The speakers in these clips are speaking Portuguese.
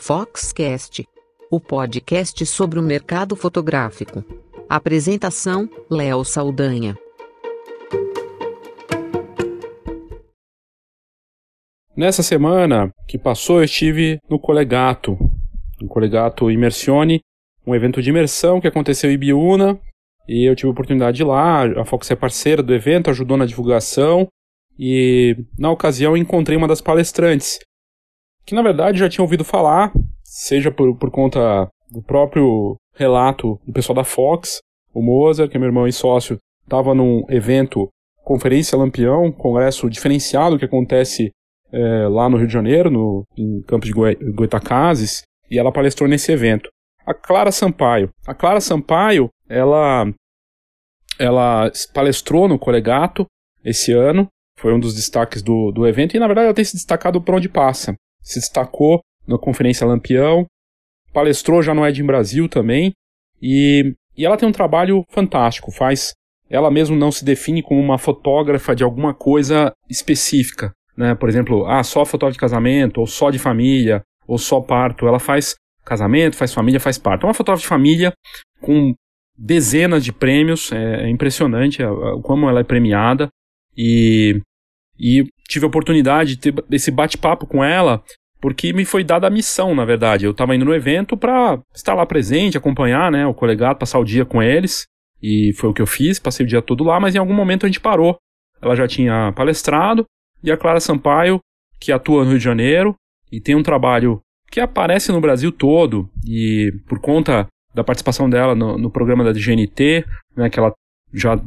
Foxcast, o podcast sobre o mercado fotográfico. Apresentação: Léo Saldanha. Nessa semana que passou, eu estive no Colegato, no Colegato Immersione, um evento de imersão que aconteceu em Biúna, e eu tive a oportunidade de ir lá. A Fox é parceira do evento, ajudou na divulgação, e na ocasião encontrei uma das palestrantes, que na verdade já tinha ouvido falar, seja por, por conta do próprio relato do pessoal da Fox, o Moza, que é meu irmão e sócio, estava num evento, Conferência Lampião, congresso diferenciado que acontece é, lá no Rio de Janeiro, no, em Campos de Goitacazes, e ela palestrou nesse evento. A Clara Sampaio. A Clara Sampaio, ela, ela palestrou no Colegato esse ano, foi um dos destaques do, do evento, e na verdade ela tem se destacado por onde passa se destacou na Conferência Lampião, palestrou já no Ed em Brasil também, e, e ela tem um trabalho fantástico, faz. Ela mesmo não se define como uma fotógrafa de alguma coisa específica, né? Por exemplo, ah, só fotógrafa de casamento, ou só de família, ou só parto. Ela faz casamento, faz família, faz parto. É uma fotógrafa de família com dezenas de prêmios, é, é impressionante como ela é premiada. E, e tive a oportunidade de ter esse bate-papo com ela, porque me foi dada a missão, na verdade. Eu estava indo no evento para estar lá presente, acompanhar né, o colegado, passar o dia com eles, e foi o que eu fiz, passei o dia todo lá, mas em algum momento a gente parou. Ela já tinha palestrado, e a Clara Sampaio, que atua no Rio de Janeiro, e tem um trabalho que aparece no Brasil todo, e por conta da participação dela no, no programa da GNT, né, que ela já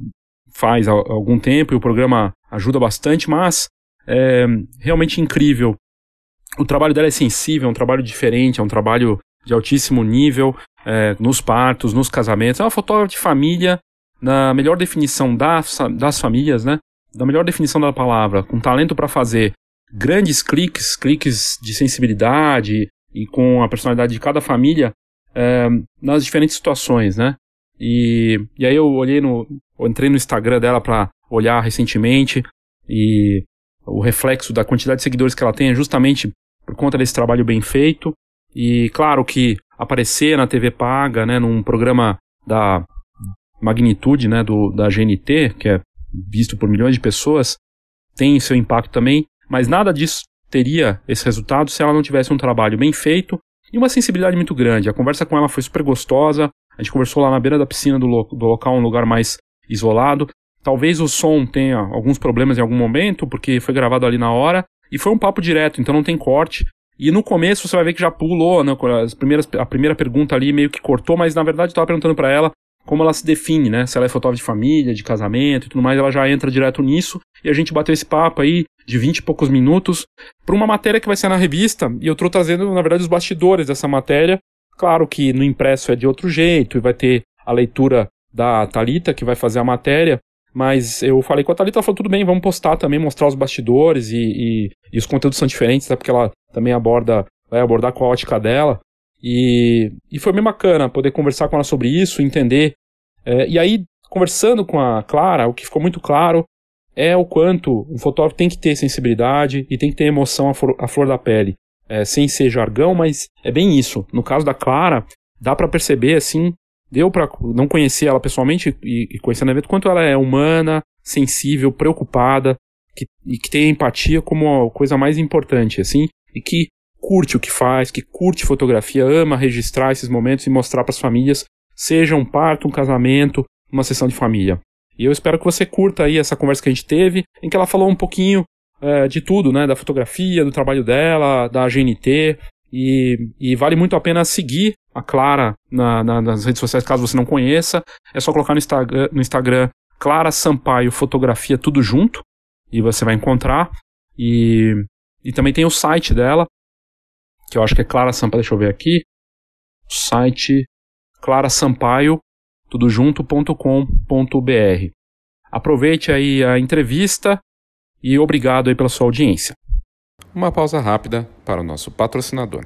faz há algum tempo, e o programa ajuda bastante, mas é realmente incrível. O trabalho dela é sensível, é um trabalho diferente, é um trabalho de altíssimo nível, é, nos partos, nos casamentos. É uma fotógrafa de família, na melhor definição das, das famílias, né? Da melhor definição da palavra, com talento para fazer grandes cliques, cliques de sensibilidade e com a personalidade de cada família é, nas diferentes situações, né? E, e aí eu olhei no, eu entrei no Instagram dela para olhar recentemente e o reflexo da quantidade de seguidores que ela tem é justamente por conta desse trabalho bem feito. E claro que aparecer na TV paga, né, num programa da magnitude, né, do, da GNT, que é visto por milhões de pessoas, tem seu impacto também, mas nada disso teria esse resultado se ela não tivesse um trabalho bem feito e uma sensibilidade muito grande. A conversa com ela foi super gostosa, a gente conversou lá na beira da piscina do, lo do local, um lugar mais isolado. Talvez o som tenha alguns problemas em algum momento, porque foi gravado ali na hora, e foi um papo direto, então não tem corte. E no começo você vai ver que já pulou, né? As primeiras, a primeira pergunta ali meio que cortou, mas na verdade eu estava perguntando para ela como ela se define, né? Se ela é fotógrafa de família, de casamento e tudo mais, ela já entra direto nisso. E a gente bateu esse papo aí de 20 e poucos minutos para uma matéria que vai ser na revista. E eu estou trazendo, na verdade, os bastidores dessa matéria. Claro que no impresso é de outro jeito e vai ter a leitura da Talita que vai fazer a matéria, mas eu falei com a Thalita, ela falou, tudo bem, vamos postar também, mostrar os bastidores e, e, e os conteúdos são diferentes, né, porque ela também aborda, vai abordar com a ótica dela. E, e foi bem bacana poder conversar com ela sobre isso, entender. É, e aí, conversando com a Clara, o que ficou muito claro é o quanto um fotógrafo tem que ter sensibilidade e tem que ter emoção à flor, à flor da pele. É, sem ser jargão, mas é bem isso. No caso da Clara, dá para perceber, assim, deu para não conhecer ela pessoalmente e, e conhecer no evento, quanto ela é humana, sensível, preocupada, que, e que tem empatia como a coisa mais importante, assim, e que curte o que faz, que curte fotografia, ama registrar esses momentos e mostrar para as famílias, seja um parto, um casamento, uma sessão de família. E eu espero que você curta aí essa conversa que a gente teve, em que ela falou um pouquinho é, de tudo, né, da fotografia, do trabalho dela, da GNT, e, e vale muito a pena seguir a Clara na, na, nas redes sociais, caso você não conheça. É só colocar no Instagram, no Instagram Clara Sampaio Fotografia Tudo Junto, e você vai encontrar. E, e também tem o site dela, que eu acho que é Clara Sampaio, deixa eu ver aqui. Site Clara Sampaio, tudo junto.com.br. Aproveite aí a entrevista e obrigado aí pela sua audiência. Uma pausa rápida para o nosso patrocinador.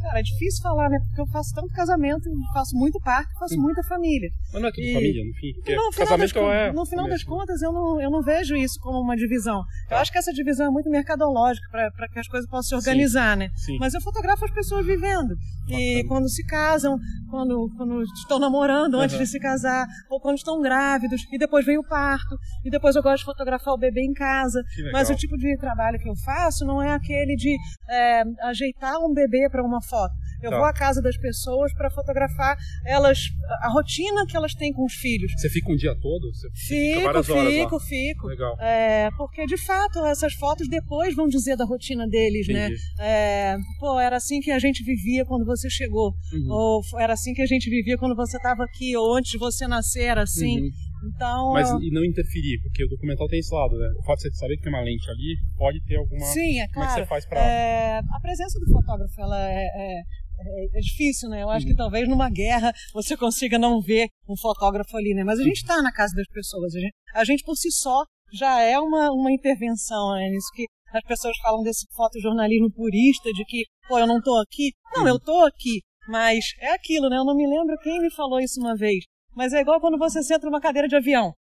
Cara, é difícil falar, né? Porque eu faço tanto casamento, faço muito parto, faço Sim. muita família. Mas não é tudo e... família, no fim? Porque no casamento das, é. No final das contas, eu não, eu não vejo isso como uma divisão. Tá. Eu acho que essa divisão é muito mercadológica, para que as coisas possam se organizar, Sim. né? Sim. Mas eu fotografo as pessoas vivendo. Bacana. E quando se casam, quando, quando estão namorando antes uhum. de se casar, ou quando estão grávidos, e depois vem o parto, e depois eu gosto de fotografar o bebê em casa. Mas o tipo de trabalho que eu faço não é aquele de é, ajeitar um bebê para uma foto. Eu tá. vou à casa das pessoas para fotografar elas, a rotina que elas têm com os filhos. Você fica um dia todo? Você fico, fico, fico. Legal. É, porque de fato essas fotos depois vão dizer da rotina deles, né? Entendi. né? É, pô, era assim que a gente vivia quando você chegou, uhum. ou era assim que a gente vivia quando você estava aqui, ou antes de você nascer era assim. Uhum. Então, Mas e não interferir, porque o documental tem esse lado, né? O fato de você saber que tem uma lente ali pode ter alguma. Sim, é claro. Como é que você faz pra. É, a presença do fotógrafo ela é, é é, difícil, né? Eu acho que uhum. talvez numa guerra você consiga não ver um fotógrafo ali, né? Mas a gente está na casa das pessoas. A gente, a gente, por si só já é uma, uma intervenção, né? Nisso que as pessoas falam desse fotojornalismo purista, de que, pô, eu não estou aqui. Não, eu estou aqui. Mas é aquilo, né? Eu não me lembro quem me falou isso uma vez. Mas é igual quando você senta numa cadeira de avião.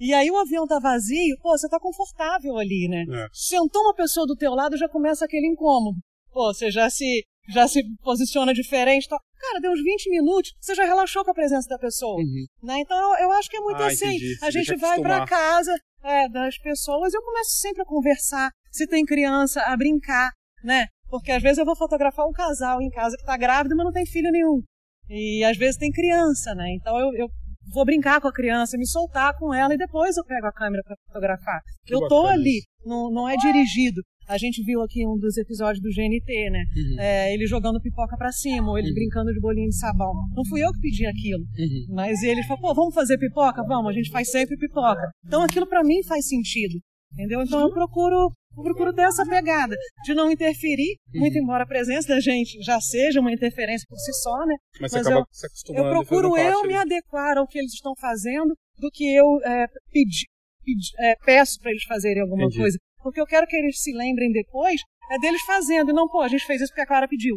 E aí o avião tá vazio, pô, você tá confortável ali, né? É. Sentou uma pessoa do teu lado, já começa aquele incômodo. Pô, você já se já se posiciona diferente. Tá? Cara, deu uns 20 minutos, você já relaxou com a presença da pessoa. Uhum. Né? Então eu, eu, acho que é muito ah, assim. Entendi. A gente vai para casa é, das pessoas e eu começo sempre a conversar. Se tem criança, a brincar, né? Porque às vezes eu vou fotografar um casal em casa que está grávido, mas não tem filho nenhum. E às vezes tem criança, né? Então eu, eu vou brincar com a criança, me soltar com ela e depois eu pego a câmera para fotografar. Que eu tô ali, não, não é dirigido. A gente viu aqui um dos episódios do GNT, né? Uhum. É, ele jogando pipoca para cima, ou ele uhum. brincando de bolinho de sabão. Não fui eu que pedi aquilo. Uhum. Mas ele falou, pô, vamos fazer pipoca? Vamos, a gente faz sempre pipoca. Então aquilo para mim faz sentido. Entendeu? Então eu procuro eu procuro ter essa pegada de não interferir, uhum. muito embora a presença da gente já seja uma interferência por si só, né? Mas, Mas eu, se acostumando eu procuro eu me adequar ao que eles estão fazendo do que eu é, pedi, pedi, é, peço para eles fazerem alguma Entendi. coisa. Porque eu quero que eles se lembrem depois é deles fazendo, e não, pô, a gente fez isso porque a Clara pediu.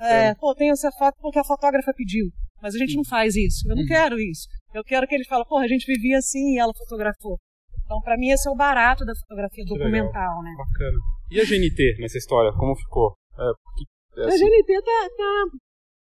É, pô, tem essa foto porque a fotógrafa pediu. Mas a gente não faz isso. Eu não uhum. quero isso. Eu quero que eles falem, pô, a gente vivia assim e ela fotografou. Então, para mim, esse é o barato da fotografia que documental, legal. né? Bacana. E a GNT nessa história, como ficou? É, é assim... A GNT tá, tá,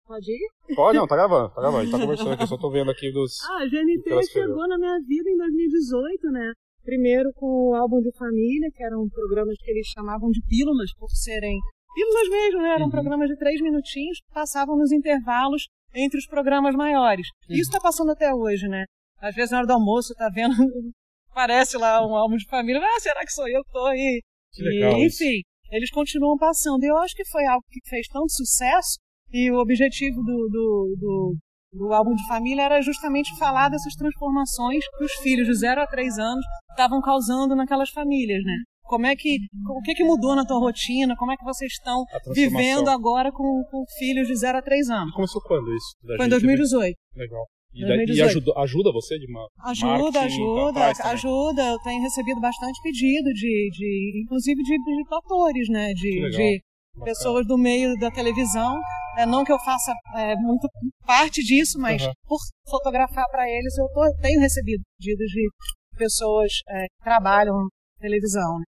Pode ir? Pode, não, tá gravando, tá gravando. A gente tá conversando aqui, eu só tô vendo aqui dos. Ah, a GNT chegou na minha vida em 2018, né? Primeiro com o álbum de família, que eram programas que eles chamavam de pílulas, por serem pílulas mesmo, né? Eram uhum. programas de três minutinhos que passavam nos intervalos entre os programas maiores. Uhum. Isso está passando até hoje, né? Às vezes na hora do almoço tá vendo, parece lá um álbum de família, ah, será que sou eu que tô aí? Que legal e, enfim, eles continuam passando. E eu acho que foi algo que fez tanto sucesso e o objetivo do, do, do do álbum de família era justamente falar dessas transformações que os filhos de 0 a 3 anos estavam causando naquelas famílias, né? Como é que, o que, que mudou na tua rotina? Como é que vocês estão vivendo agora com, com filhos de 0 a 3 anos? Começou quando isso? Foi em 2018. Legal. E, 2018. e ajuda, ajuda você de uma Ajuda, ajuda, ajuda. Eu tenho recebido bastante pedido de, de inclusive de, de atores, né? De, de pessoas do meio da televisão é, não que eu faça é, muito parte disso, mas uhum. por fotografar para eles eu tô, tenho recebido pedidos de pessoas é, que trabalham televisão. Né?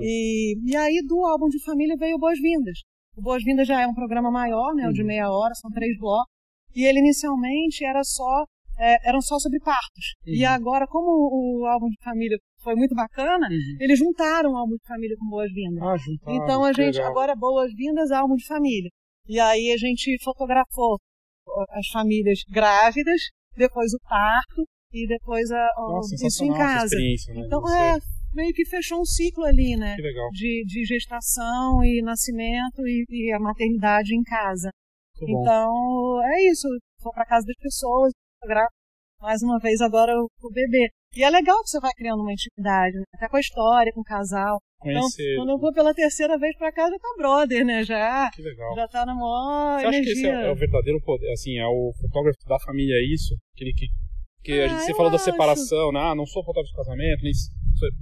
E, e aí do álbum de família veio Boas-Vindas. O Boas-Vindas já é um programa maior, né, uhum. o de uhum. meia hora, são três blocos. E ele inicialmente era só é, eram só sobre partos. Uhum. E agora, como o, o, álbum de família foi muito bacana, uhum. eles juntaram o álbum de família com Boas-Vindas. Ah, juntaram. Então a gente legal. agora Boas-Vindas álbum de família. E aí a gente fotografou as famílias grávidas, depois o parto e depois a, Nossa, isso em casa. Né? Então é meio que fechou um ciclo ali, né? Que legal. De, de gestação e nascimento e, e a maternidade em casa. Então é isso. Vou para casa das pessoas, fotografo mais uma vez agora o, o bebê. E é legal que você vai criando uma intimidade, né? até com a história, com o casal. Conhecer. Então, quando eu vou pela terceira vez pra cá, já tá brother, né? Já, que legal. já tá na maior Você energia. acha que esse é, é, o verdadeiro poder, assim, é o fotógrafo da família, é isso? Aquele que, que ah, a gente, você falou da separação, né? Ah, não sou fotógrafo de casamento, nem,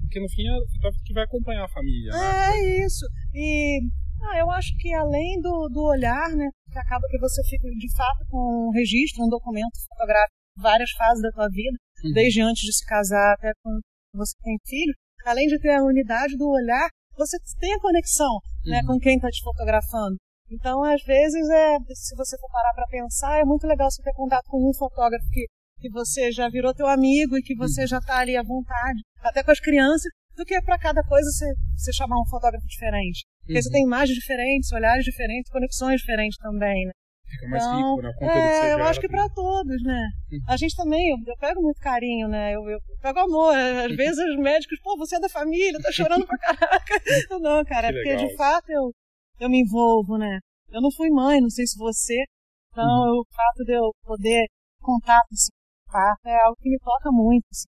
porque no fim é o fotógrafo que vai acompanhar a família, né? É isso. E ah, eu acho que além do, do olhar, né? Que acaba que você fica de fato com um registro, um documento fotográfico várias fases da tua vida, uhum. desde antes de se casar até quando você tem filho, além de ter a unidade do olhar, você tem a conexão né, uhum. com quem está te fotografando. Então, às vezes, é, se você for parar para pensar, é muito legal você ter contato com um fotógrafo que, que você já virou teu amigo e que você uhum. já está ali à vontade, até com as crianças, do que para cada coisa você, você chamar um fotógrafo diferente. Porque você tem imagens diferentes, olhares diferentes, conexões diferentes também, né? Fica mais então, rico, né? O conteúdo é, eu acho que para todos, né? Uhum. A gente também, eu, eu, pego muito carinho, né? Eu, eu pego amor. Às uhum. vezes os médicos, pô, você é da família, tá chorando pra caraca. Não, cara, é porque de fato eu, eu me envolvo, né? Eu não fui mãe, não sei se você. Então, uhum. o fato de eu poder contato assim, fato é algo que me toca muito. Assim.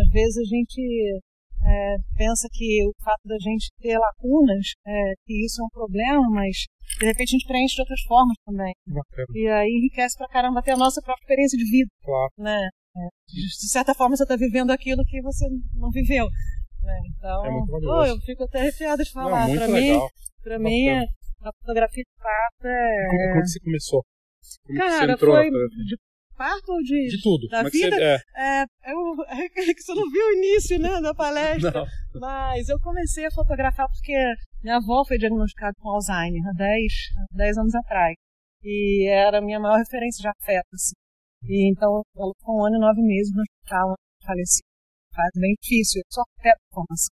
Às vezes a gente é, pensa que o fato da gente ter lacunas, é, que isso é um problema, mas de repente a gente preenche de outras formas também. Bacana. E aí enriquece pra caramba até a nossa própria experiência de vida. Claro. Né? É, de certa forma você está vivendo aquilo que você não viveu. Né? Então, é muito oh, eu fico até arrepiada de falar. Legal. mim, pra mim a fotografia de fato é. Como, como você começou? Como Cara, você entrou foi de parto ou de. De tudo. Da Como vida? É, que você, é... É, é que você não viu o início né, da palestra. Não. Mas eu comecei a fotografar porque minha avó foi diagnosticada com Alzheimer há 10, 10 anos atrás. E era a minha maior referência de afeto. Assim. E então ela ficou um ano e nove meses no hospital, faleci. Faz bem difícil, eu só afeto a formação.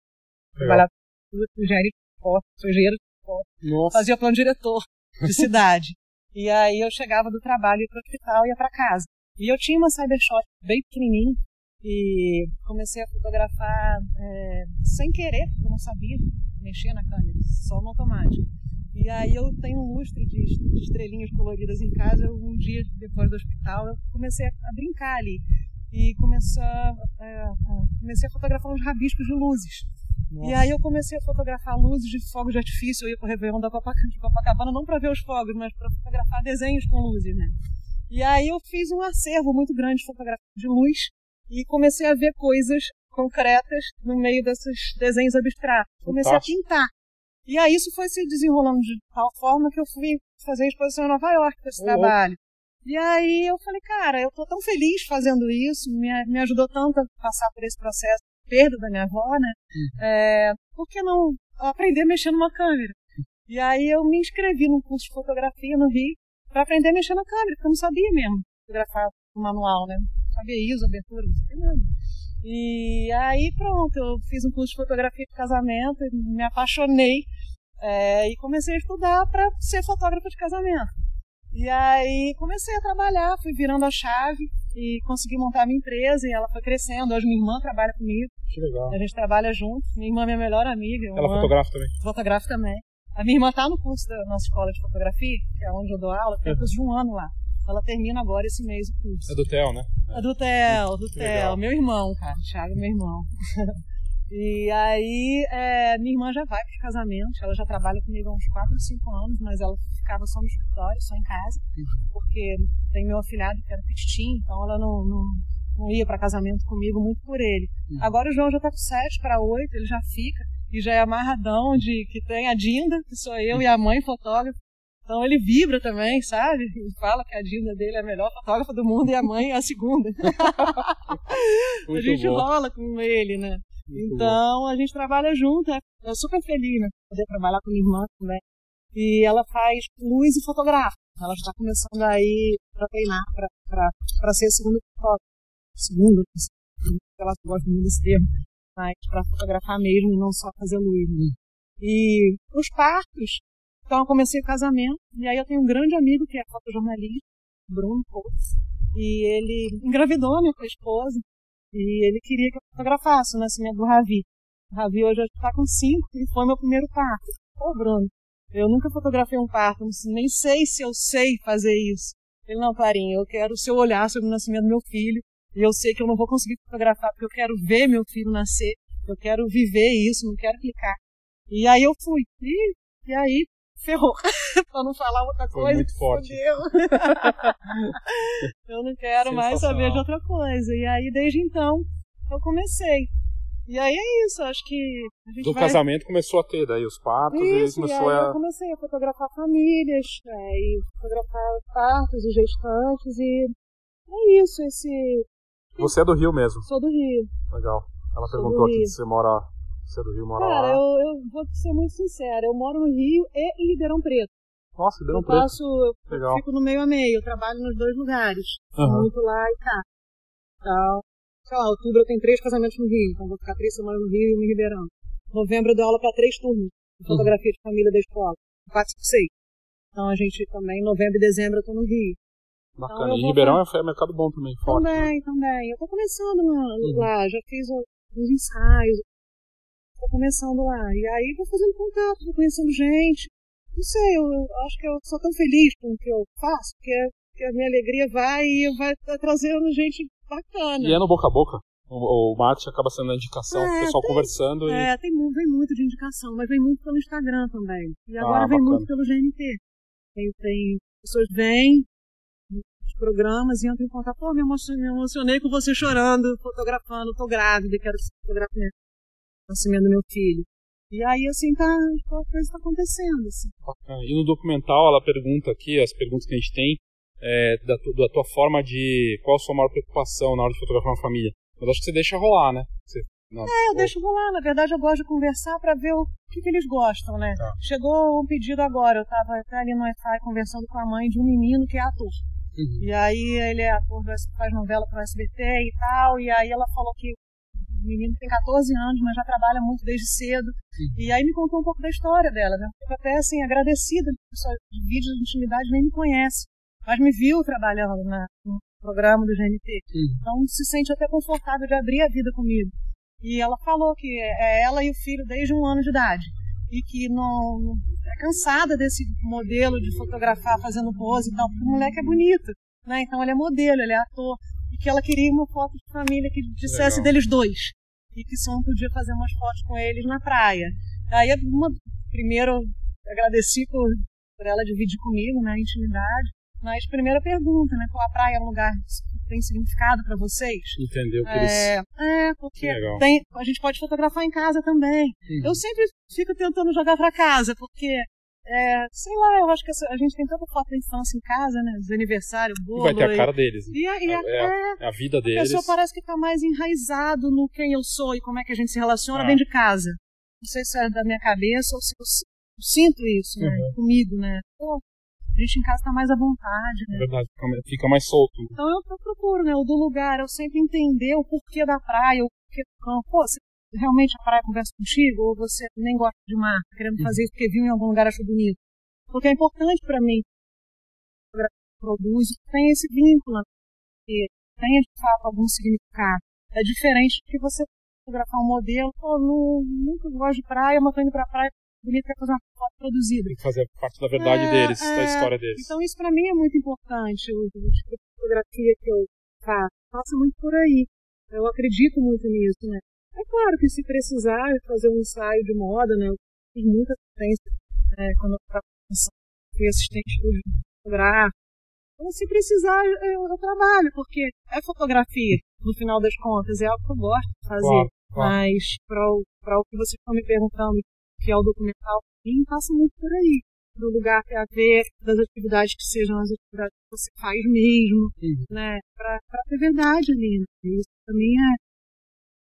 Trabalhava com engenharia de porta, sou engenheiro de porta. Fazia plano diretor de cidade. E aí eu chegava do trabalho, ia para o hospital e ia para casa. E eu tinha uma Cybershot bem pequenininha e comecei a fotografar é, sem querer, porque eu não sabia mexer na câmera, só no automático. E aí eu tenho um lustre de estrelinhas coloridas em casa. Um dia depois do hospital eu comecei a brincar ali e comecei a, é, comecei a fotografar uns rabiscos de luzes. Nossa. E aí eu comecei a fotografar luzes de fogos de artifício. Eu ia para o Réveillon da Copacabana não para ver os fogos, mas para fotografar desenhos com luzes, né? E aí eu fiz um acervo muito grande de fotografia de luz e comecei a ver coisas concretas no meio desses desenhos abstratos. Comecei a pintar. E aí isso foi se desenrolando de tal forma que eu fui fazer a exposição em Nova York com esse oh. trabalho. E aí eu falei, cara, eu tô tão feliz fazendo isso, me, me ajudou tanto a passar por esse processo perda da minha avó, né? Uhum. É, por que não aprender a mexer numa câmera? E aí eu me inscrevi num curso de fotografia no Rio para aprender a mexer na câmera, porque eu não sabia mesmo fotografar no manual, né? Sabia ISO, abertura, não sabia nada. E aí pronto, eu fiz um curso de fotografia de casamento, me apaixonei é, e comecei a estudar para ser fotógrafa de casamento. E aí comecei a trabalhar, fui virando a chave e consegui montar a minha empresa e ela foi crescendo. Hoje minha irmã trabalha comigo. Que legal. A gente trabalha junto. Minha irmã é minha melhor amiga. Ela fotografa também? Fotografa também. A minha irmã está no curso da nossa escola de fotografia, que é onde eu dou aula, tem uhum. curso de um ano lá. Ela termina agora esse mês o curso. É do TEL, né? É do TEL, do TEL. Meu irmão, cara. Thiago é meu irmão. E aí, é, minha irmã já vai para os casamentos, ela já trabalha comigo há uns 4 ou 5 anos, mas ela ficava só no escritório, só em casa, porque tem meu afilhado que era petitinho, então ela não, não, não ia para casamento comigo muito por ele. Agora o João já está com 7 para 8, ele já fica, e já é amarradão de que tem a Dinda, que sou eu e a mãe fotógrafa. Então ele vibra também, sabe? E fala que a Dinda dele é a melhor fotógrafa do mundo e a mãe é a segunda. a gente bom. rola com ele, né? então a gente trabalha junto, é, super feliz, né? Poder trabalhar com minha irmã também. E ela faz luz e fotografa. Ela já está começando aí para treinar, para ser segundo fotógrafo. Segundo, ela gosta muito desse termo, mas para fotografar mesmo e não só fazer luz. Né? E os partos, então eu comecei o casamento, e aí eu tenho um grande amigo que é fotojornalista, Bruno Couto. E ele engravidou minha esposa. E ele queria que eu fotografasse o nascimento do Ravi. O Ravi hoje está com cinco e foi meu primeiro parto. Pô, Bruno, eu nunca fotografei um parto, nem sei se eu sei fazer isso. Ele, não, Clarinha, eu quero o seu olhar sobre o nascimento do meu filho. E eu sei que eu não vou conseguir fotografar porque eu quero ver meu filho nascer. Eu quero viver isso, não quero clicar. E aí eu fui. E, e aí ferrou. pra não falar outra Foi coisa. muito forte. eu não quero mais saber de outra coisa. E aí, desde então, eu comecei. E aí é isso, acho que a gente Do vai... casamento começou a ter daí os partos Isso, e e aí começou eu a. comecei a fotografar famílias, é, e fotografar partos e gestantes, e é isso, esse... Você é do Rio mesmo. Sou do Rio. Legal. Ela Sou perguntou aqui se você mora. Você do Rio, mora Cara, lá. eu, eu vou ser muito sincera, eu moro no Rio e em Ribeirão Preto. Nossa, Ribeirão eu Preto. passo, eu Legal. fico no meio a meio, eu trabalho nos dois lugares. Aham. Muito lá e cá. Então, sei lá, outubro eu tenho três casamentos no Rio, então vou ficar três semanas no Rio e um em Ribeirão. Novembro eu dou aula para três turmas de Uhum. fotografia de família da escola. Quatro, cinco, seis. Então a gente também, novembro e dezembro eu tô no Rio. Bacana. eu E Ribeirão é é mercado bom também, forte. né? Também, também. Eu tô começando lá, Uhum. lá, já fiz uns ensaios. Tô começando lá. E aí vou fazendo contato, vou conhecendo gente. Não sei, eu, eu acho que eu sou tão feliz com o que eu faço, que, que a minha alegria vai e vai tá trazendo gente bacana. E é no boca a boca. O, o marketing acaba sendo a indicação, o É, pessoal tem- conversando e. É, tem, vem muito de indicação, mas vem muito pelo Instagram também. E agora Ah, vem bacana. muito pelo GNT. Tem, tem pessoas vêm nos programas e entram em contato. Pô, me emocionei, me emocionei com você chorando, fotografando, tô grávida, quero que você fotografe o nascimento do meu filho. E aí, assim, tá, a coisa tá acontecendo, assim. E no documental ela pergunta aqui, as perguntas que a gente tem, é, da, da tua forma de. Qual a sua maior preocupação na hora de fotografar uma família? Mas acho que você deixa rolar, né? Você, não, É, eu deixo rolar. Na verdade, eu gosto de conversar para ver o que, que eles gostam, né? Tá. Chegou um pedido agora. Eu tava até ali no Wi-Fi conversando com a mãe de um menino que é ator. Uhum. E aí ele é ator, faz novela pro SBT e tal. E aí ela falou que o menino tem 14 anos, mas já trabalha muito desde cedo. E aí me contou um pouco da história dela, né? Fico até assim, agradecida. A pessoa de vídeos de intimidade nem me conhece. Mas me viu trabalhando na, no programa do GNT. Então se sente até confortável de abrir a vida comigo. E ela falou que é ela e o filho desde um ano de idade. E que não é cansada desse modelo de fotografar fazendo pose e tal, porque o moleque é bonito. Né? Então ele é modelo, ele é ator. E que ela queria uma foto de família que dissesse Legal. deles dois. E que só não podia fazer umas fotos com eles na praia. Aí uma, primeiro agradeci por, por ela dividir comigo, né, a intimidade. Mas primeira pergunta, né? Qual a praia é um lugar que tem significado para vocês? Entendeu eles. É, é, porque tem, a gente pode fotografar em casa também. Uhum. Eu sempre fico tentando jogar para casa, porque, é, sei lá, eu acho que a gente tem tanta foto da infância em casa, né? Dos aniversários, E bolo. vai ter a cara deles. né? E, a- e a- É, é, É a vida a deles. pessoa parece que está mais enraizado no quem eu sou e como é que a gente se relaciona Ah. dentro de casa. Não sei se é da minha cabeça ou se eu, eu sinto isso, né? Uhum. Comigo, né? Pô, a gente em casa está mais à vontade, É né? verdade, fica, fica mais solto. Então eu, eu procuro, né? O do lugar, eu sempre entender o porquê da praia, o porquê do campo. Pô, você realmente a praia conversa contigo? Ou você nem gosta de mar, querendo fazer isso porque viu em algum lugar achou bonito? Porque é importante para mim, que produzo, que tem esse vínculo, que tenha de fato algum significado. É diferente do que você fotografar um modelo, pô, não, nunca gosto de praia, mas tô indo pra praia, bonito, quer fazer uma foto produzida. Fazer parte da verdade É, deles, é. da história deles. Então isso para mim é muito importante. O tipo de fotografia que eu faço passa muito por aí. Eu acredito muito nisso, né? É claro que se precisar fazer um ensaio de moda, né? Eu fiz muita assistência né, quando eu tava fui assistente fotográfico. Então, se precisar, eu, eu trabalho, porque é fotografia, no final das contas, é algo que eu gosto de fazer. Claro, claro. Mas para o, que vocês estão me perguntando, que é o documental, sim, passa muito por aí. Do lugar que é a ver, das atividades que sejam as atividades que você faz mesmo, Uhum. né? Pra, pra ter verdade ali, né? Isso também é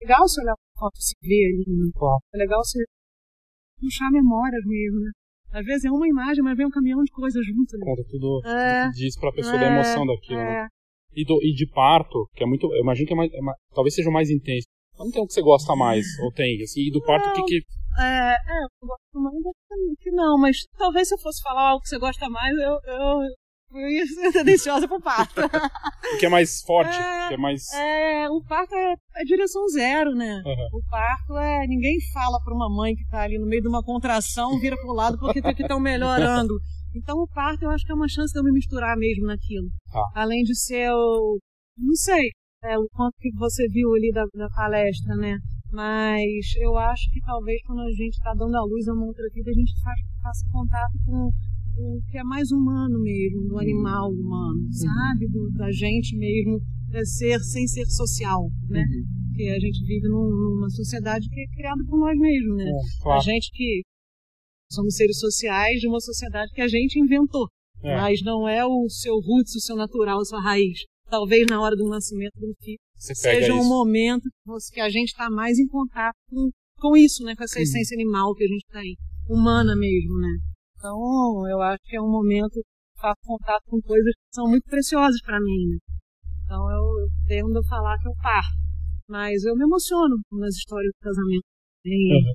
legal você olhar pra foto e se ver ali, né? Claro. É legal você puxar memórias mesmo, né? Às vezes é uma imagem, mas vem um caminhão de coisas junto ali. Conta tudo, É, tudo que diz pra pessoa é, da emoção daquilo, né? É, E, do- e de parto, que é muito. Eu imagino que é mais, é mais- talvez seja o mais intenso. Mas Não tem o que você gosta mais, ou tem, assim, e do parto o que que. é, é, eu gosto mais que não, mas talvez se eu fosse falar algo que você gosta mais, eu, eu tendenciosa pro parto. o que é mais forte? É, que é, mais... é, o parto é, é direção zero, né? Uhum. O parto é. Ninguém fala pra uma mãe que tá ali no meio de uma contração, vira pro lado porque que estão melhorando. Então o parto eu acho que é uma chance de eu me misturar mesmo naquilo. Ah. Além de ser o. Não sei, é, o quanto que você viu ali da, da palestra, né? Mas eu acho que talvez quando a gente está dando a luz a uma outra vida, a gente faça contato com o que é mais humano mesmo, do animal humano, uhum. sabe? Do, da gente mesmo é ser sem ser social, né? Uhum. Porque a gente vive num, numa sociedade que é criada por nós mesmos, né? É, claro. A gente que somos seres sociais de uma sociedade que a gente inventou, é. mas não é o seu roots, o seu natural, a sua raiz. Talvez na hora do nascimento do filho seja um momento que a gente está mais em contato com, com isso, né? Com essa uhum. essência animal que a gente tem, humana mesmo, né? Então, eu acho que é um momento que faço contato com coisas que são muito preciosas para mim. Né? Então, eu, eu tendo a falar que eu parto. Mas eu me emociono nas histórias do casamento. Tem uhum.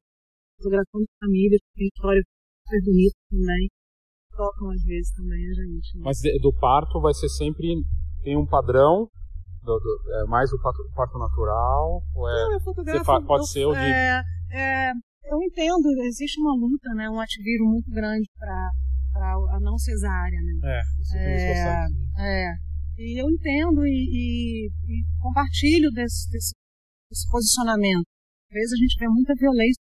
fotografando de família, tem histórias super bonitas também. Tocam às vezes também a gente. Né? Mas do parto vai ser sempre. Tem um padrão do, do, é mais o parto, parto, natural? Ou é, Não, eu fotografo, pode eu, ser o de. É, é, eu entendo, existe uma luta, né, um ativismo muito grande para a não cesárea, né? É, isso é, é, e eu entendo e, e, e compartilho desse, desse, desse, posicionamento. Às vezes a gente vê muita violência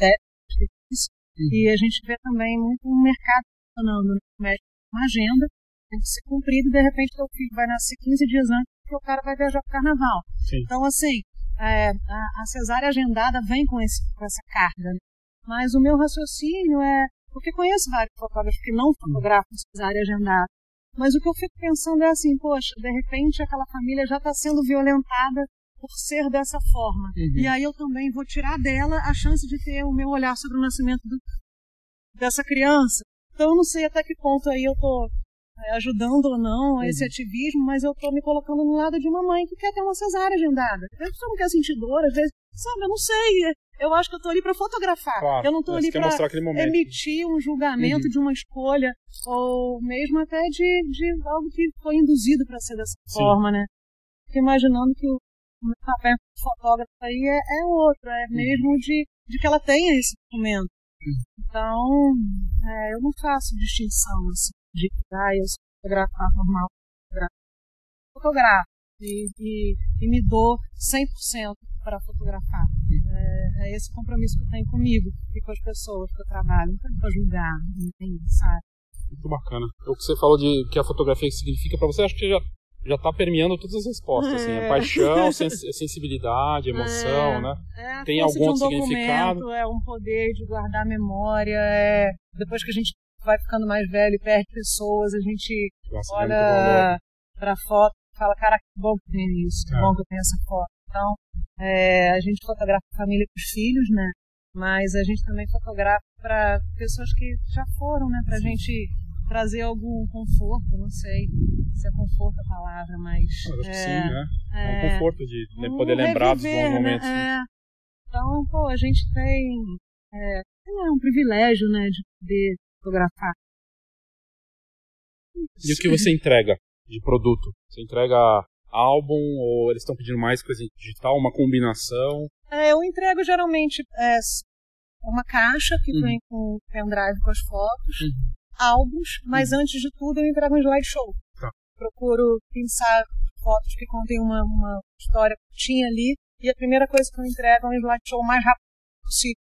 uhum. e a gente vê também muito um mercado funcionando, né? uma agenda tem que ser cumprida e de repente teu filho vai nascer 15 dias antes porque o cara vai viajar para o carnaval. Sim. Então, assim, é, a, a, cesárea agendada vem com, esse, com essa carga. Né? Mas o meu raciocínio é. Porque conheço vários fotógrafos que não fotografam cesárea agendada. Mas o que eu fico pensando é assim: poxa, de repente aquela família já está sendo violentada por ser dessa forma. Uhum. E aí eu também vou tirar dela a chance de ter o meu olhar sobre o nascimento do, dessa criança. Então eu não sei até que ponto aí eu tô ajudando ou não a esse uhum. ativismo, mas eu estou me colocando no lado de uma mãe que quer ter uma cesárea agendada. A pessoa não quer sentir dor, às vezes, sabe, eu não sei. Eu acho que eu estou ali para fotografar. Claro, eu não estou ali para emitir um julgamento uhum. de uma escolha, ou mesmo até de, de algo que foi induzido para ser dessa Sim. forma, né? Fico imaginando que o meu papel de fotógrafo aí é, é outro, é uhum. mesmo de, de que ela tenha esse documento. Uhum. Então, é, eu não faço distinção, assim de ah, eu sou fotografar normal, fotografo e, e, e me dou 100% para fotografar. É, é, esse compromisso que eu tenho comigo e com as pessoas que eu trabalho. Não tenho para julgar, não tem, sabe? Muito bacana. O que você falou de que a fotografia significa para você, acho que já já está permeando todas as respostas, assim, é. assim, paixão, sens sensibilidade, emoção, é, né? É Tem algum um significado? É um poder de guardar memória, é depois que a gente vai ficando mais velho perde pessoas, a gente Nossa, olha para foto e fala, cara, que bom que tem isso, que é. bom que eu tenho essa foto. Então, é, a gente fotografa a família com os filhos, né? Mas a gente também fotografa para pessoas que já foram, né? Pra gente trazer algum conforto, não sei se é conforto a palavra, mas. acho é, que sim, né? É, um é, conforto de um poder lembrar dos bons né? momentos. Né? É. Então, pô, a gente tem. É, é um privilégio, né, de poder fotografar. E o que você entrega de produto? Você entrega álbum ou eles estão pedindo mais coisa digital, uma combinação? É, eu entrego geralmente é, uma caixa que uhum. vem com pendrive com as fotos, uhum. álbuns, mas uhum. antes de tudo eu entrego um slideshow. Tá. Procuro pensar fotos que contêm uma, uma história tinha ali e a primeira coisa que eu entrego é um slideshow o mais rápido possível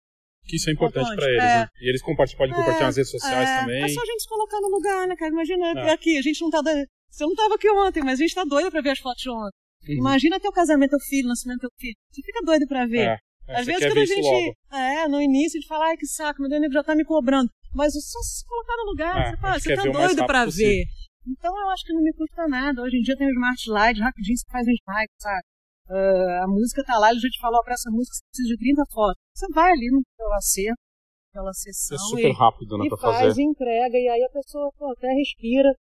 que isso é importante para eles. É. Né? E eles compartilham, podem compartilhar é. nas redes sociais é. também. É só a gente se colocar no lugar, né, cara? Imagina é. aqui, a gente não tá. Você não tava aqui ontem, mas a gente tá doido pra ver as fotos de ontem. Uhum. Imagina teu casamento, teu filho, nascimento teu filho. Você fica doido pra ver. É. É, Às vezes quando a gente. É, no início de falar, ai que saco, meu Deus, já tá me cobrando. Mas só se colocar no lugar, é, você, fala, você tá doido pra possível. ver. Então eu acho que não me custa nada. Hoje em dia tem o Smart Slide, rapidinho você faz um slide, sabe? Uh, a música tá lá, ele já te falou, para essa música você precisa de 30 fotos. Você vai ali no seu acerto, aquela sessão. É super e, rápido, né, e faz, entrega, e aí a pessoa pô, até respira.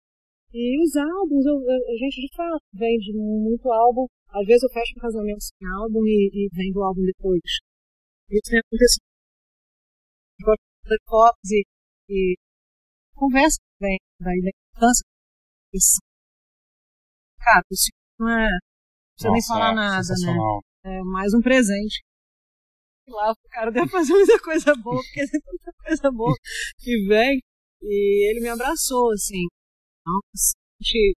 E os álbuns, eu, a gente de fato vende muito álbum. Às vezes eu fecho um casamento sem álbum e, e vendo o álbum depois. Isso tem acontecido. De fotos e, e conversa também da importância. Cara, isso não é. Não precisa nem falar nada, né? É mais um presente. Lá o cara deve fazer muita coisa boa, porque tem tanta coisa boa que vem. E ele me abraçou, assim. Nossa, a gente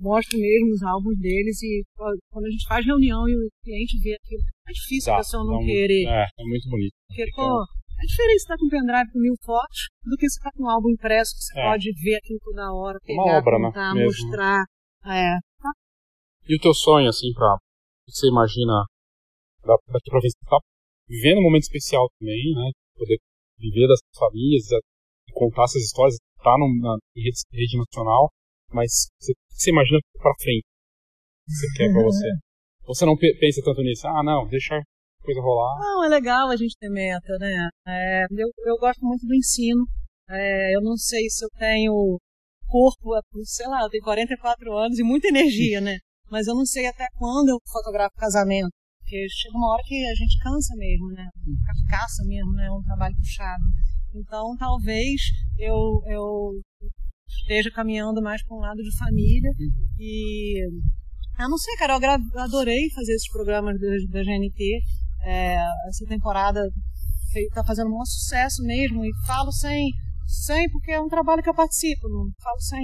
mostra mesmo os álbuns deles e quando a gente faz reunião e o cliente vê aquilo, é difícil a Tá, pessoa não um- querer. É, é muito bonito. Porque, pô, é diferente você estar com um pendrive com mil fotos do que você estar com um álbum impresso que você É. pode ver aquilo toda hora, Uma pegar, obra, né, contar, mesmo. mostrar. É. E o teu sonho, assim, pra. O que você imagina daqui pra frente? Você tá vivendo um momento especial também, né? Poder viver das famílias contar essas histórias, tá na rede, rede nacional, mas você, o que você imagina pra frente? Que você quer pra você? Você não pe- pensa tanto nisso? Ah, não, deixa a coisa rolar. Não, é legal a gente ter meta, né? É, eu, eu gosto muito do ensino. É, eu não sei se eu tenho corpo, sei lá, eu tenho 44 anos e muita energia, né? Mas eu não sei até quando eu fotografo casamento. Porque chega uma hora que a gente cansa mesmo, né? Caça mesmo, né? É um trabalho puxado. Então, talvez eu, eu esteja caminhando mais para um lado de família. E. Eu não sei, cara, eu adorei fazer esses programas da, GNT. É, essa temporada está fazendo um sucesso mesmo. E falo sem, sem, porque é um trabalho que eu participo, não falo sem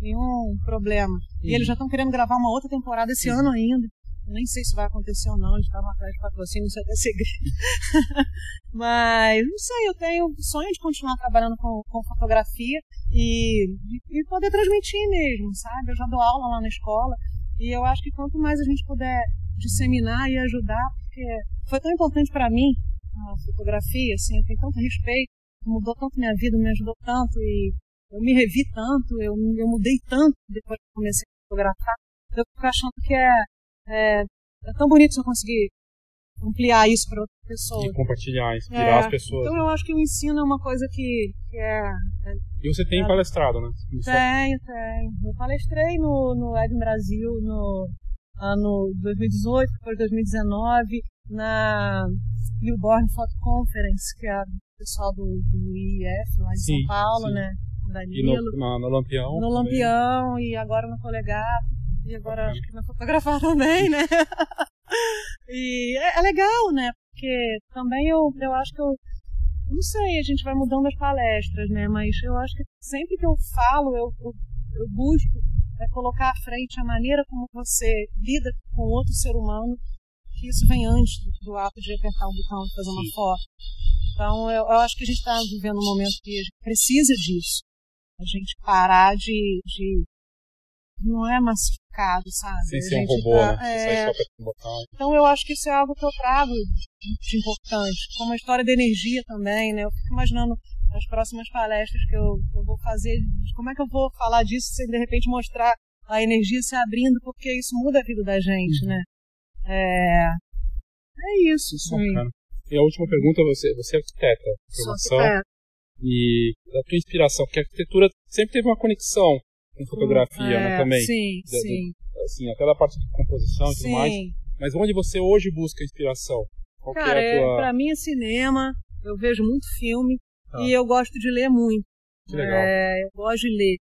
nenhum problema. E eles já estão querendo gravar uma outra temporada esse ano ainda. Nem sei se vai acontecer ou não, eles estavam atrás de patrocínio, isso é até segredo. Mas, não sei, eu tenho sonho de continuar trabalhando com, com fotografia e, e poder transmitir mesmo, sabe? Eu já dou aula lá na escola e eu acho que quanto mais a gente puder disseminar e ajudar, porque foi tão importante para mim a fotografia, assim, eu tenho tanto respeito, mudou tanto minha vida, me ajudou tanto e eu me revi tanto, eu, eu mudei tanto depois que comecei a fotografar. Eu fico achando que é, é, é tão bonito se eu conseguir ampliar isso para outras pessoas. E compartilhar, inspirar É, as pessoas. Então eu acho que o ensino é uma coisa que, que é, é E você tem É. palestrado, né? Tenho, tenho. Eu palestrei no, no Ed Brasil no ano 2018, depois 2019, na Newborn Photo Conference, que é o pessoal do, do IEF lá em Sim, São Paulo, sim. né? Com o E Danilo. no, no Lampião. No também. Lampião e agora no Colegato. E agora acho que na fotografar também, né? e é, é legal, né? Porque também eu, eu acho que eu. Não sei, a gente vai mudando as palestras, né? Mas eu acho que sempre que eu falo, eu, eu, eu busco é colocar à frente a maneira como você lida com outro ser humano, que isso vem antes do, do ato de apertar um botão e fazer uma Sim. foto. Então eu, eu acho que a gente está vivendo um momento que a gente precisa disso a gente parar de, de não é massificado, sabe? Sem ser um robô, tá- né? É, então eu acho que isso é algo que eu trago de, importante, como a história da energia também, né? Eu fico imaginando as próximas palestras que eu, que eu vou fazer, como é que eu vou falar disso sem de repente mostrar a energia se abrindo, porque isso muda a vida da gente, Uhum. né? É, é isso, sim. Bacana. E a última pergunta, você, você é formação, arquiteta. E da tua inspiração, porque a arquitetura sempre teve uma conexão com fotografia, né, É, também. Sim, Da- sim. Assim, até da parte de composição e tudo mais. Mas onde você hoje busca inspiração? Qual que Cara, é a tua... pra mim é cinema, eu vejo muito filme Tá. e eu gosto de ler muito. Que legal. É, eu gosto de ler.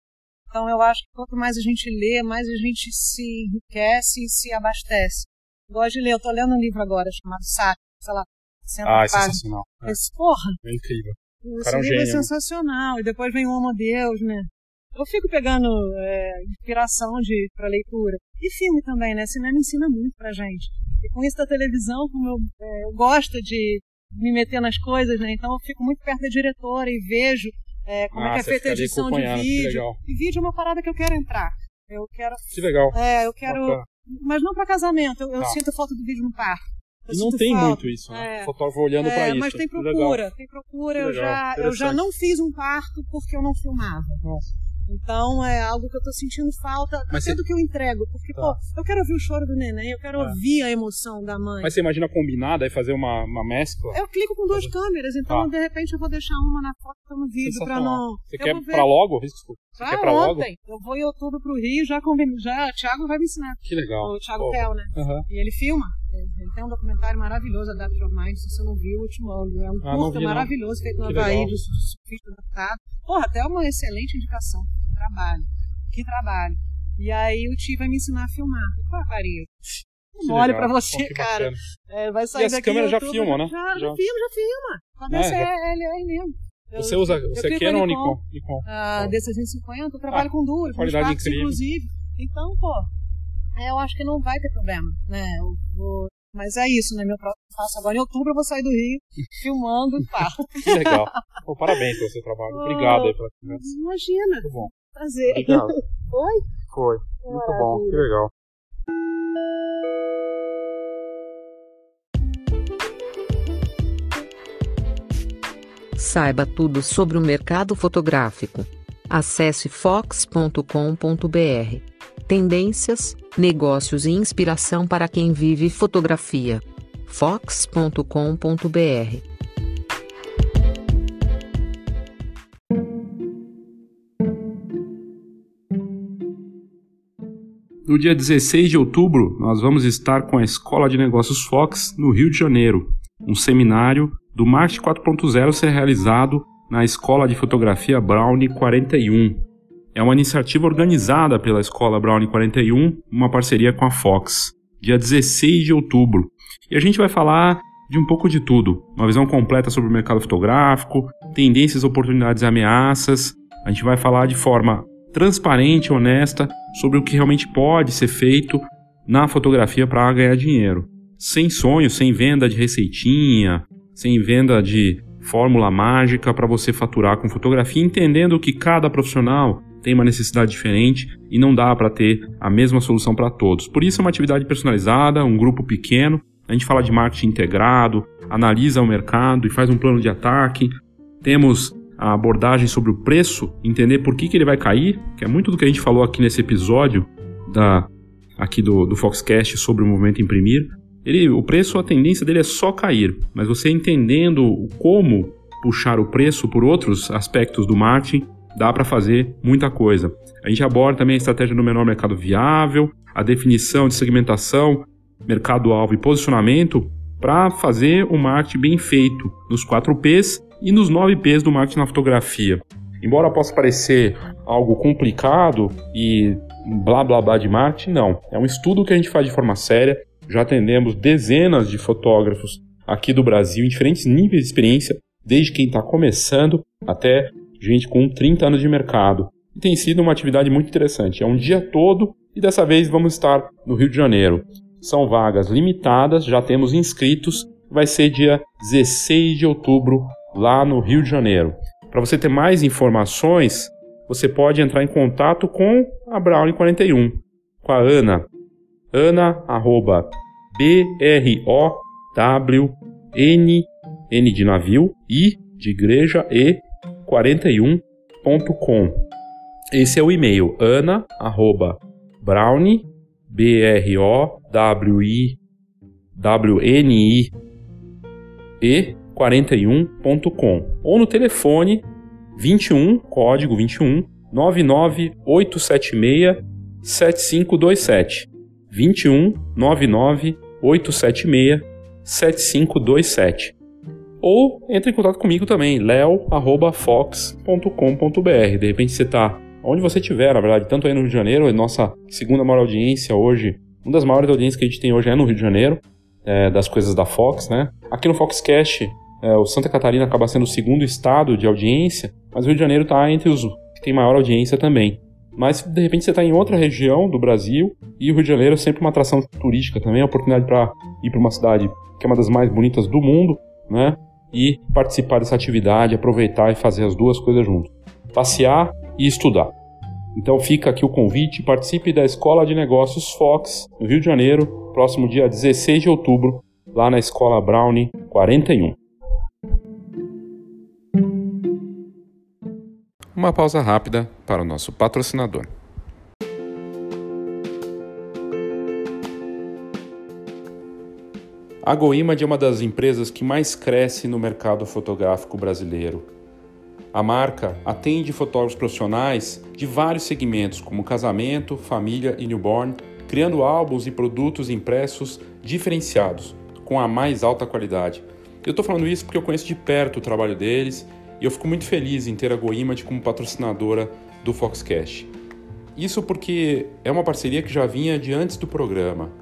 Então eu acho que quanto mais a gente lê, mais a gente se enriquece e se abastece. Gosto de ler, eu tô lendo um livro agora chamado Saco, sei lá, 60 Ah, é sensacional. É, porra, é incrível. Esse cara é um livro é gênio, né? sensacional. E depois vem o Homo Deus, né? Eu fico pegando é, inspiração de para leitura. E filme também, né? Cinema ensina muito pra gente. E com isso da televisão, como eu, é, eu gosto de me meter nas coisas, né? Então eu fico muito perto da diretora e vejo é, como é Ah, que é feita a edição de vídeo. E vídeo é uma parada que eu quero entrar. Eu quero. Que legal. É, eu quero. Bacana. Mas não pra casamento. Eu, eu Tá. sinto falta do vídeo no parque. Eu E não tem falta. muito isso, né? É. Olhando É, pra isso. mas tem procura, tem procura. Eu já, eu já não fiz um parto porque eu não filmava. Nossa. Então é algo que eu tô sentindo falta, Mas até você- que eu entrego. Porque, Tá. pô, eu quero ouvir o choro do neném, eu quero É. ouvir a emoção da mãe. Mas você imagina combinar, daí fazer uma, uma mescla? Eu clico com duas câmeras, então Tá. de repente eu vou deixar uma na foto e no vídeo pra não. Você eu quer ver. pra logo? Desculpa. Você Pra quer pra logo? ontem. Eu vou em outubro pro Rio, já combinei. Já, o Thiago vai me ensinar. Que legal. O Thiago Pô. Tel, né? Aham. E ele filma. Ele tem um documentário maravilhoso, Adapt Your Mind. Se você não viu, eu te mando. É um Ah, curta maravilhoso, feito no Havaí, de, de surfista adaptado. Porra, até uma excelente indicação. Trabalho. que trabalho. E aí o tio vai me ensinar a filmar. Qual Maria? Mole pra você, cara. É, vai sair e as câmeras já YouTube, filmam, né? Já, já. já filma, já filma. Pode É, ser já. LR mesmo. Eu- Você usa, você quer ou Nikon. Nikon? Ah, D650, eu trabalho Ah, com duas, com qualidade incrível. inclusive. Então, pô, é, eu acho que não vai ter problema, né? Eu vou- Mas é isso, né? Meu próximo passo agora em outubro eu vou sair do Rio, filmando e pá. Que legal. Pô, parabéns pelo seu trabalho. Obrigado aí pela conversa. Imagina. Muito bom. Prazer. Obrigado. Oi? Foi. Muito bom. Que legal. Saiba tudo sobre o mercado fotográfico. Acesse fox.com.br. Tendências, negócios e inspiração para quem vive fotografia. fox.com.br. No dia 16 de outubro, nós vamos estar com a Escola de Negócios Fox no Rio de Janeiro, um seminário do Marketing 4.0 ser realizado na Escola de Fotografia Brownie 41. É uma iniciativa organizada pela Escola Brownie 41, uma parceria com a Fox, dia 16 de outubro. E a gente vai falar de um pouco de tudo, uma visão completa sobre o mercado fotográfico, tendências, oportunidades e ameaças. A gente vai falar de forma transparente e honesta sobre o que realmente pode ser feito na fotografia para ganhar dinheiro. Sem sonho, sem venda de receitinha, sem venda de fórmula mágica para você faturar com fotografia, entendendo que cada profissional tem uma necessidade diferente e não dá para ter a mesma solução para todos. Por isso é uma atividade personalizada, um grupo pequeno. A gente fala de marketing integrado, analisa o mercado e faz um plano de ataque. Temos a abordagem sobre o preço, entender por que, que ele vai cair, que é muito do que a gente falou aqui nesse episódio da, aqui do, do Foxcast sobre o movimento imprimir. Ele, o preço, a tendência dele é só cair, mas você entendendo como puxar o preço por outros aspectos do marketing, dá para fazer muita coisa. A gente aborda também a estratégia do menor mercado viável, a definição de segmentação, mercado-alvo e posicionamento para fazer o marketing bem feito nos 4 P's e nos 9 P's do marketing na fotografia. Embora possa parecer algo complicado e blá blá blá de marketing, não. É um estudo que a gente faz de forma séria. Já atendemos dezenas de fotógrafos aqui do Brasil em diferentes níveis de experiência, desde quem está começando até gente com 30 anos de mercado. E tem sido uma atividade muito interessante. É um dia todo e dessa vez vamos estar no Rio de Janeiro. São vagas limitadas, já temos inscritos. Vai ser dia 16 de outubro lá no Rio de Janeiro. Para você ter mais informações, você pode entrar em contato com a Brownie 41, com a Ana. Ana, arroba, B-R-O-W-N, N de navio, I de igreja, E, 41.com. Esse é o e-mail, ana, arroba, brownie, B-R-O-W-I, W-N-I, E, 41.com ou no telefone 21, código 21 99876 7527 21 99876 7527 ou entre em contato comigo também leo@fox.com.br de repente você está onde você estiver na verdade tanto aí no Rio de Janeiro é nossa segunda maior audiência hoje uma das maiores audiências que a gente tem hoje é no Rio de Janeiro é, das coisas da Fox né aqui no Foxcast é, o Santa Catarina acaba sendo o segundo estado de audiência, mas o Rio de Janeiro está entre os que tem maior audiência também. Mas de repente você está em outra região do Brasil e o Rio de Janeiro é sempre uma atração turística também, é uma oportunidade para ir para uma cidade que é uma das mais bonitas do mundo, né? E participar dessa atividade, aproveitar e fazer as duas coisas juntos: passear e estudar. Então fica aqui o convite, participe da Escola de Negócios Fox, no Rio de Janeiro, próximo dia 16 de outubro, lá na Escola Brownie 41. Uma pausa rápida para o nosso patrocinador. A GoImage é uma das empresas que mais cresce no mercado fotográfico brasileiro. A marca atende fotógrafos profissionais de vários segmentos, como casamento, família e newborn, criando álbuns e produtos impressos diferenciados, com a mais alta qualidade. Eu estou falando isso porque eu conheço de perto o trabalho deles e eu fico muito feliz em ter a GoImage como patrocinadora do Foxcast. Isso porque é uma parceria que já vinha de antes do programa.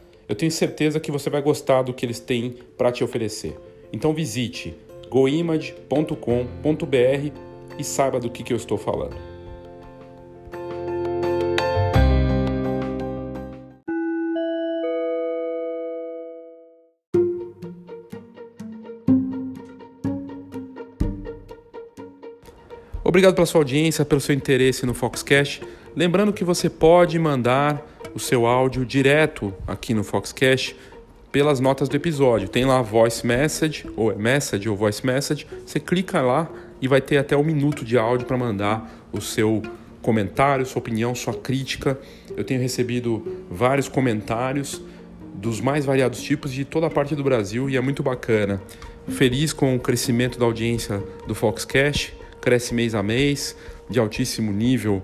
Eu tenho certeza que você vai gostar do que eles têm para te oferecer. Então visite goimage.com.br e saiba do que, que eu estou falando. Obrigado pela sua audiência, pelo seu interesse no Foxcast. Lembrando que você pode mandar o seu áudio direto aqui no Foxcast pelas notas do episódio. Tem lá voice message, ou é message ou voice message. Você clica lá e vai ter até um minuto de áudio para mandar o seu comentário, sua opinião, sua crítica. Eu tenho recebido vários comentários dos mais variados tipos de toda a parte do Brasil e é muito bacana. Feliz com o crescimento da audiência do Foxcast cresce mês a mês, de altíssimo nível